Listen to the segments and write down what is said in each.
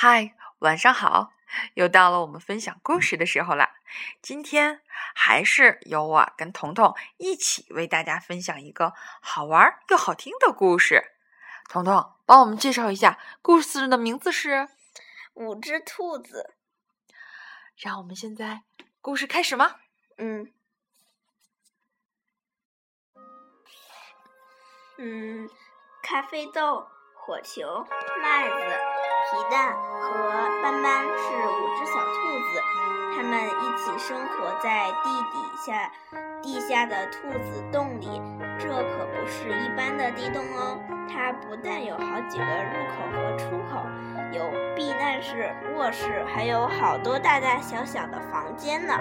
嗨，晚上好！又到了我们分享故事的时候了。今天还是由我跟彤彤一起为大家分享一个好玩又好听的故事。彤彤，帮我们介绍一下故事的名字是《五只兔子》。让我们现在故事开始吗？嗯嗯，咖啡豆、火球、麦子。蛋和斑斑是五只小兔子，它们一起生活在地底下地下的兔子洞里。这可不是一般的地洞哦，它不但有好几个入口和出口，有避难室、卧室，还有好多大大小小的房间呢。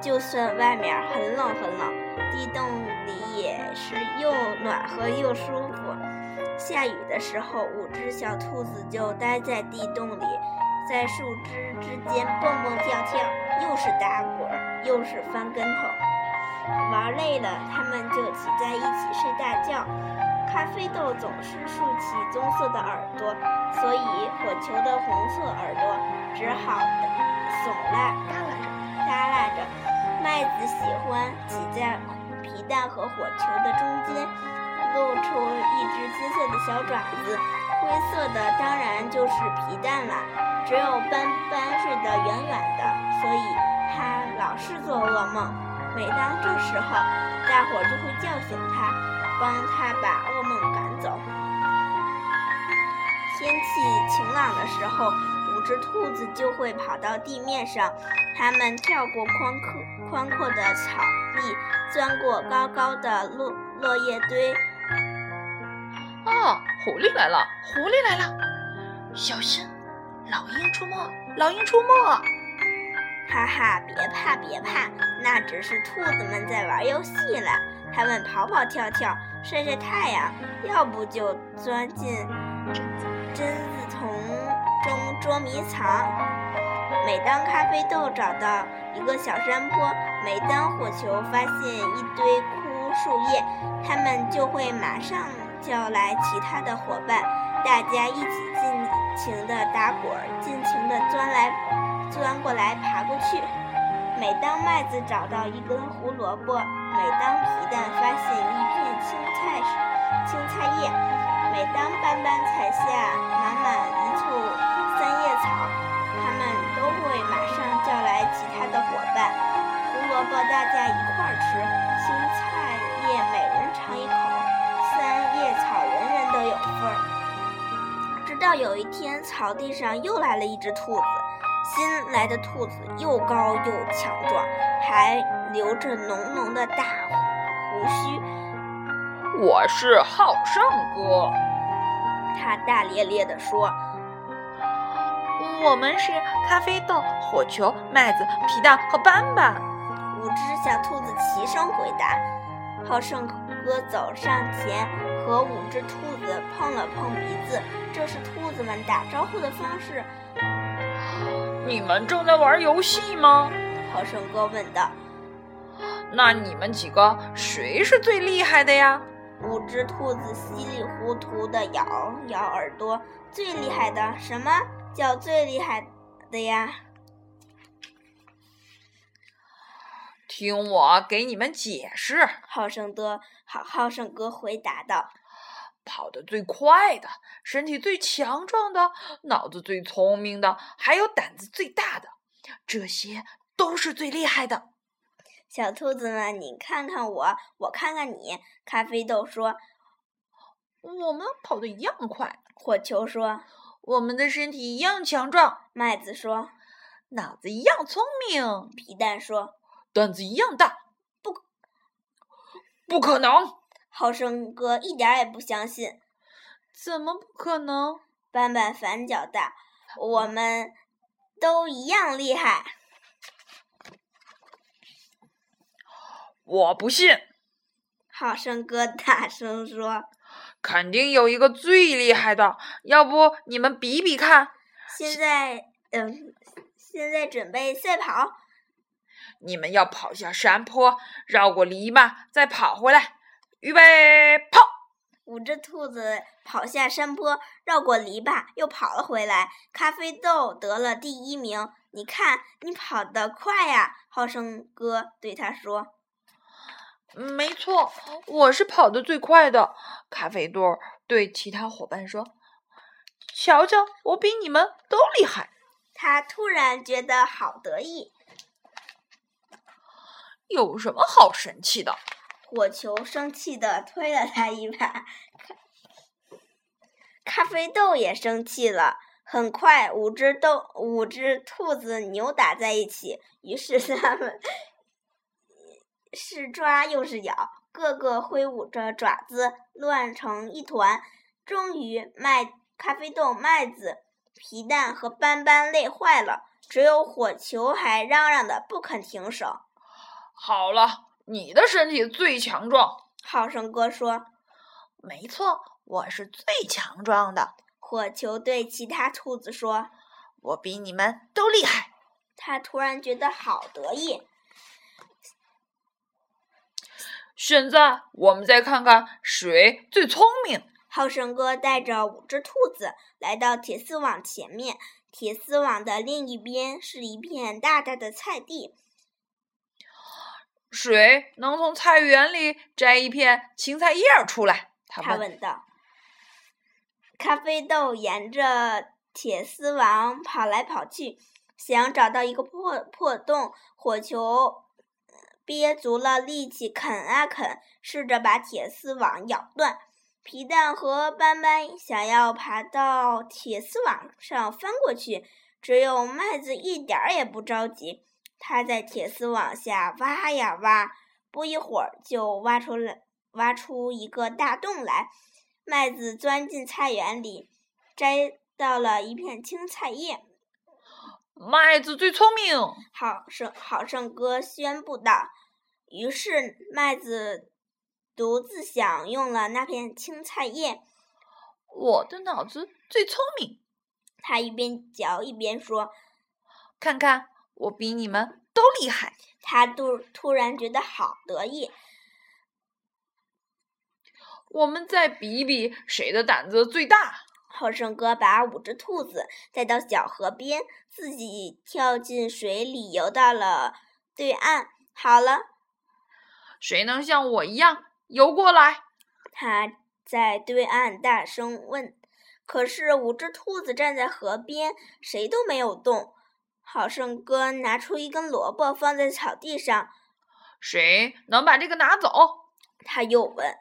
就算外面很冷很冷，地洞里也是又暖和又舒服。下雨的时候，五只小兔子就待在地洞里，在树枝之间蹦蹦跳跳，又是打滚，又是翻跟头。玩累了，它们就挤在一起睡大觉。咖啡豆总是竖起棕色的耳朵，所以火球的红色耳朵只好耸拉耷拉着，耷拉着。麦子喜欢挤在皮蛋和火球的中间。露出一只金色的小爪子，灰色的当然就是皮蛋了。只有斑斑睡得远远的，所以它老是做噩梦。每当这时候，大伙就会叫醒它，帮它把噩梦赶走。天气晴朗的时候，五只兔子就会跑到地面上，它们跳过宽阔宽阔的草地，钻过高高的落落叶堆。啊！狐狸来了！狐狸来了！小心，老鹰出没！老鹰出没！哈哈，别怕别怕，那只是兔子们在玩游戏了。它们跑跑跳跳，晒晒太阳，要不就钻进榛子丛中捉迷藏。每当咖啡豆找到一个小山坡，每当火球发现一堆枯树叶，它们就会马上。叫来其他的伙伴，大家一起尽情地打滚，尽情地钻来钻过来，爬过去。每当麦子找到一根胡萝卜，每当皮蛋发现一片青菜青菜叶，每当斑斑采下满满一簇三叶草，他们都会马上叫来其他的伙伴。胡萝卜大家一块儿吃，直到有一天，草地上又来了一只兔子。新来的兔子又高又强壮，还留着浓浓的大胡须。我是好胜哥，他大咧咧地说：“我们是咖啡豆、火球、麦子、皮蛋和斑斑。”五只小兔子齐声回答。好胜哥走上前。和五只兔子碰了碰鼻子，这是兔子们打招呼的方式。你们正在玩游戏吗？好胜哥问道。那你们几个谁是最厉害的呀？五只兔子稀里糊涂地摇摇耳朵。最厉害的？什么叫最厉害的呀？听我给你们解释。好胜哥，好好胜哥回答道。跑得最快的，身体最强壮的，脑子最聪明的，还有胆子最大的，这些都是最厉害的。小兔子们，你看看我，我看看你。咖啡豆说：“我们跑得一样快。”火球说：“我们的身体一样强壮。”麦子说：“脑子一样聪明。”皮蛋说：“胆子一样大。”不，不可能。好生哥一点也不相信，怎么不可能？斑斑反脚大，我们都一样厉害。我不信。好生哥大声说：“肯定有一个最厉害的，要不你们比比看？”现在，嗯，现在准备赛跑。你们要跑下山坡，绕过篱笆，再跑回来。预备，跑！五只兔子跑下山坡，绕过篱笆，又跑了回来。咖啡豆得了第一名。你看，你跑得快呀！浩生哥对他说：“没错，我是跑得最快的。”咖啡豆对其他伙伴说：“瞧瞧，我比你们都厉害。”他突然觉得好得意。有什么好生气的？火球生气的推了他一把，咖啡豆也生气了。很快，五只豆五只兔子扭打在一起，于是他们是抓又是咬，个个挥舞着爪子，乱成一团。终于，麦咖啡豆、麦子、皮蛋和斑斑累坏了，只有火球还嚷嚷的不肯停手。好了。你的身体最强壮，好胜哥说：“没错，我是最强壮的。”火球对其他兔子说：“我比你们都厉害。”他突然觉得好得意。现在我们再看看谁最聪明。好胜哥带着五只兔子来到铁丝网前面，铁丝网的另一边是一片大大的菜地。谁能从菜园里摘一片芹菜叶出来？他问道。咖啡豆沿着铁丝网跑来跑去，想找到一个破破洞。火球憋足了力气啃啊啃，试着把铁丝网咬断。皮蛋和斑斑想要爬到铁丝网上翻过去，只有麦子一点儿也不着急。他在铁丝网下挖呀挖，不一会儿就挖出了挖出一个大洞来。麦子钻进菜园里，摘到了一片青菜叶。麦子最聪明，好胜好胜哥宣布道。于是麦子独自享用了那片青菜叶。我的脑子最聪明，他一边嚼一边说：“看看。”我比你们都厉害，他突突然觉得好得意。我们再比比谁的胆子最大。浩胜哥把五只兔子带到小河边，自己跳进水里游到了对岸。好了，谁能像我一样游过来？他在对岸大声问。可是五只兔子站在河边，谁都没有动。好胜哥拿出一根萝卜放在草地上，谁能把这个拿走？他又问。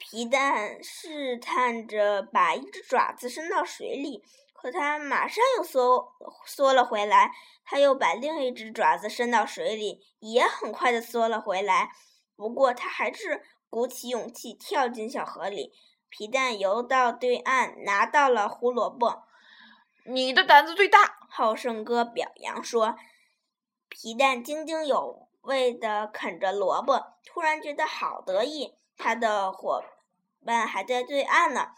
皮蛋试探着把一只爪子伸到水里，可他马上又缩缩了回来。他又把另一只爪子伸到水里，也很快的缩了回来。不过他还是鼓起勇气跳进小河里。皮蛋游到对岸，拿到了胡萝卜。你的胆子最大，浩胜哥表扬说。皮蛋津津有味地啃着萝卜，突然觉得好得意。他的伙伴还在对岸呢。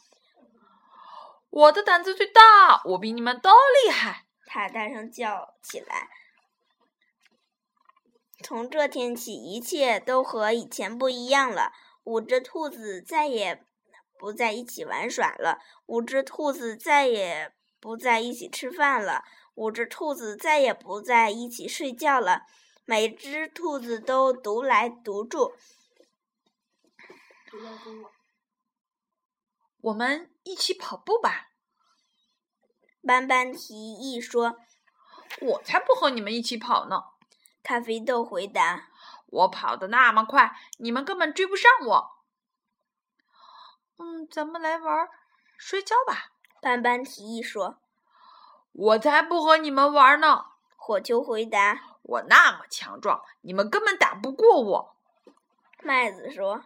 我的胆子最大，我比你们都厉害！他大声叫起来。从这天起，一切都和以前不一样了。五只兔子再也不在一起玩耍了。五只兔子再也。不在一起吃饭了，五只兔子再也不在一起睡觉了，每只兔子都独来独住。我们一起跑步吧，斑斑提议说。我才不和你们一起跑呢，咖啡豆回答。我跑得那么快，你们根本追不上我。嗯，咱们来玩摔跤吧。斑斑提议说：“我才不和你们玩呢！”火球回答：“我那么强壮，你们根本打不过我。”麦子说：“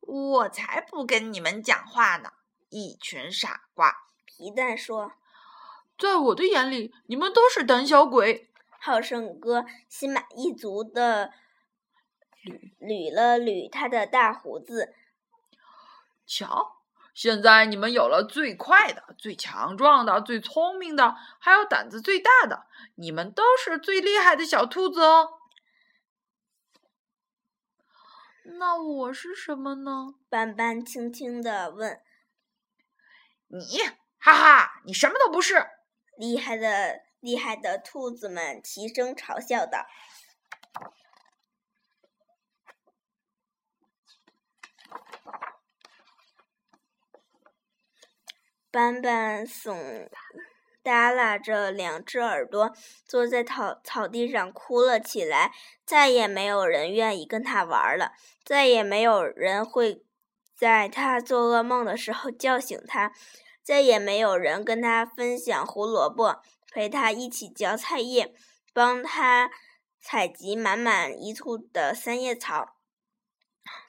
我才不跟你们讲话呢，一群傻瓜。”皮蛋说：“在我的眼里，你们都是胆小鬼。”好胜哥心满意足的捋捋了捋他的大胡子，瞧。现在你们有了最快的、最强壮的、最聪明的，还有胆子最大的，你们都是最厉害的小兔子哦。那我是什么呢？斑斑轻轻的问。你，哈哈，你什么都不是。厉害的厉害的兔子们齐声嘲笑道。斑斑耸耷拉着两只耳朵，坐在草草地上哭了起来。再也没有人愿意跟他玩了，再也没有人会在他做噩梦的时候 叫醒他，再也没有人跟他分享胡萝卜，陪他一起嚼菜叶，帮他采集满满一簇的三叶草。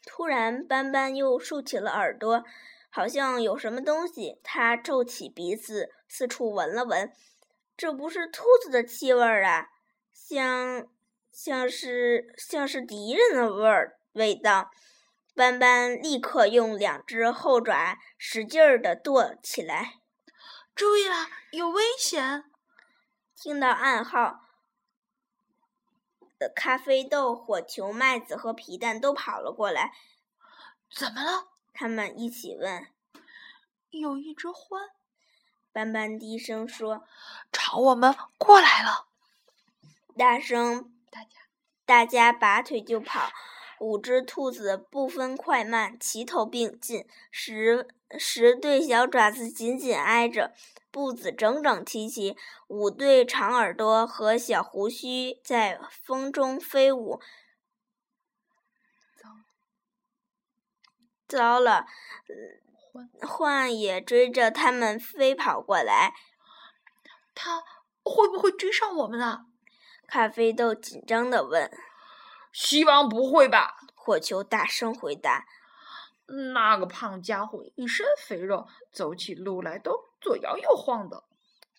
突然，斑斑又竖起了耳朵。好像有什么东西，他皱起鼻子，四处闻了闻，这不是兔子的气味儿啊，像像是像是敌人的味儿味道。斑斑立刻用两只后爪使劲儿地跺起来，注意了，有危险！听到暗号的咖啡豆、火球、麦子和皮蛋都跑了过来。怎么了？他们一起问：“有一只獾。”斑斑低声说：“朝我们过来了。”大声，大家，大家拔腿就跑。五只兔子不分快慢，齐头并进，十十对小爪子紧紧挨着，步子整整齐齐。五对长耳朵和小胡须在风中飞舞。糟了，幻也追着他们飞跑过来。他会不会追上我们啊？咖啡豆紧张地问。希望不会吧？火球大声回答。那个胖家伙一身肥肉，走起路来都左摇右晃的。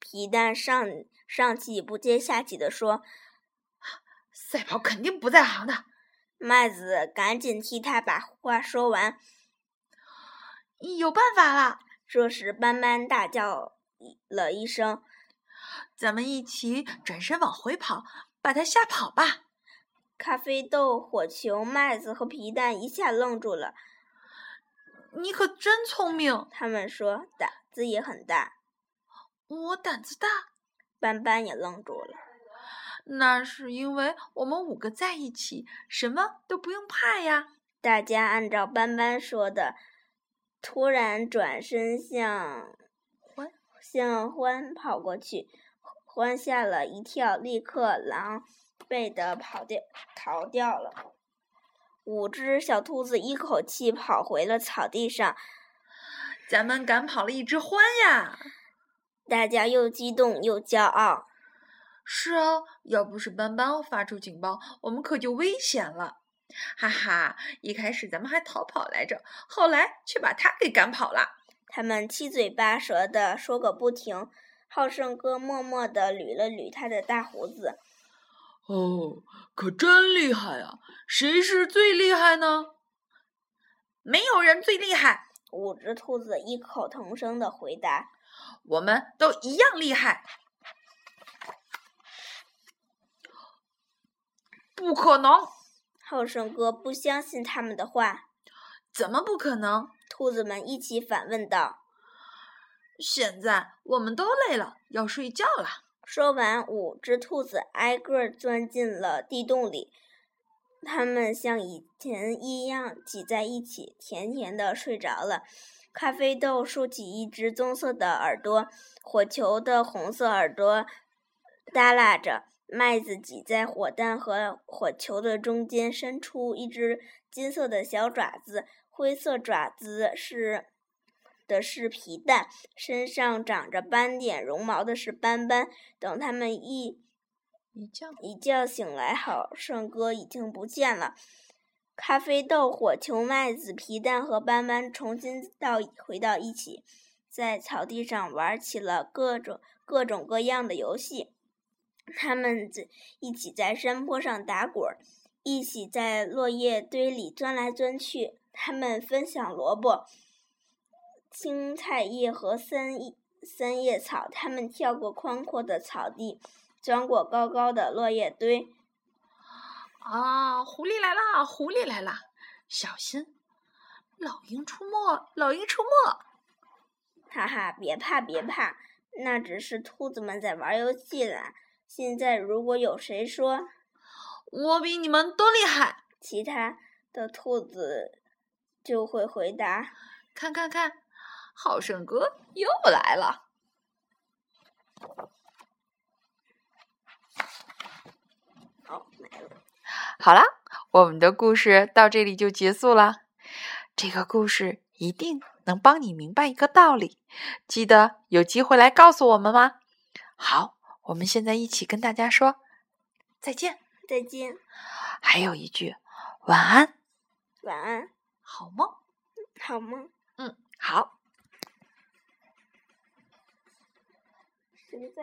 皮蛋上上气不接下气地说：“赛跑肯定不在行的。”麦子赶紧替他把话说完。有办法了！这时，斑斑大叫了一声：“咱们一起转身往回跑，把他吓跑吧！”咖啡豆、火球、麦子和皮蛋一下愣住了。“你可真聪明！”他们说，“胆子也很大。”“我胆子大。”斑斑也愣住了。“那是因为我们五个在一起，什么都不用怕呀！”大家按照斑斑说的。突然转身向欢向欢跑过去，欢吓了一跳，立刻狼狈的跑掉逃掉了。五只小兔子一口气跑回了草地上。咱们赶跑了一只獾呀！大家又激动又骄傲。是啊，要不是斑斑发出警报，我们可就危险了。哈哈，一开始咱们还逃跑来着，后来却把他给赶跑了。他们七嘴八舌的说个不停。好胜哥默默的捋了捋他的大胡子。哦，可真厉害啊！谁是最厉害呢？没有人最厉害。五只兔子异口同声的回答。我们都一样厉害。不可能。浩胜哥不相信他们的话，怎么不可能？兔子们一起反问道。现在我们都累了，要睡觉了。说完，五只兔子挨个钻进了地洞里，它们像以前一样挤在一起，甜甜的睡着了。咖啡豆竖起一只棕色的耳朵，火球的红色耳朵耷拉着。麦子挤在火蛋和火球的中间，伸出一只金色的小爪子，灰色爪子是的是皮蛋，身上长着斑点绒毛的是斑斑。等他们一一觉一觉醒来，好胜哥已经不见了。咖啡豆、火球、麦子、皮蛋和斑斑重新到回到一起，在草地上玩起了各种各种各样的游戏。他们在一起在山坡上打滚儿，一起在落叶堆里钻来钻去。他们分享萝卜、青菜叶和三叶三叶草。他们跳过宽阔的草地，钻过高高的落叶堆。啊，狐狸来啦！狐狸来啦！小心，老鹰出没！老鹰出没！哈哈，别怕别怕，那只是兔子们在玩游戏呢。现在如果有谁说我比你们都厉害，其他的兔子就会回答：看看看，好胜哥又来了。好，来了。好啦，我们的故事到这里就结束了。这个故事一定能帮你明白一个道理，记得有机会来告诉我们吗？好，我们现在一起跟大家说再见，再见，还有一句晚安，晚安，好梦，好梦。嗯，好。谁在？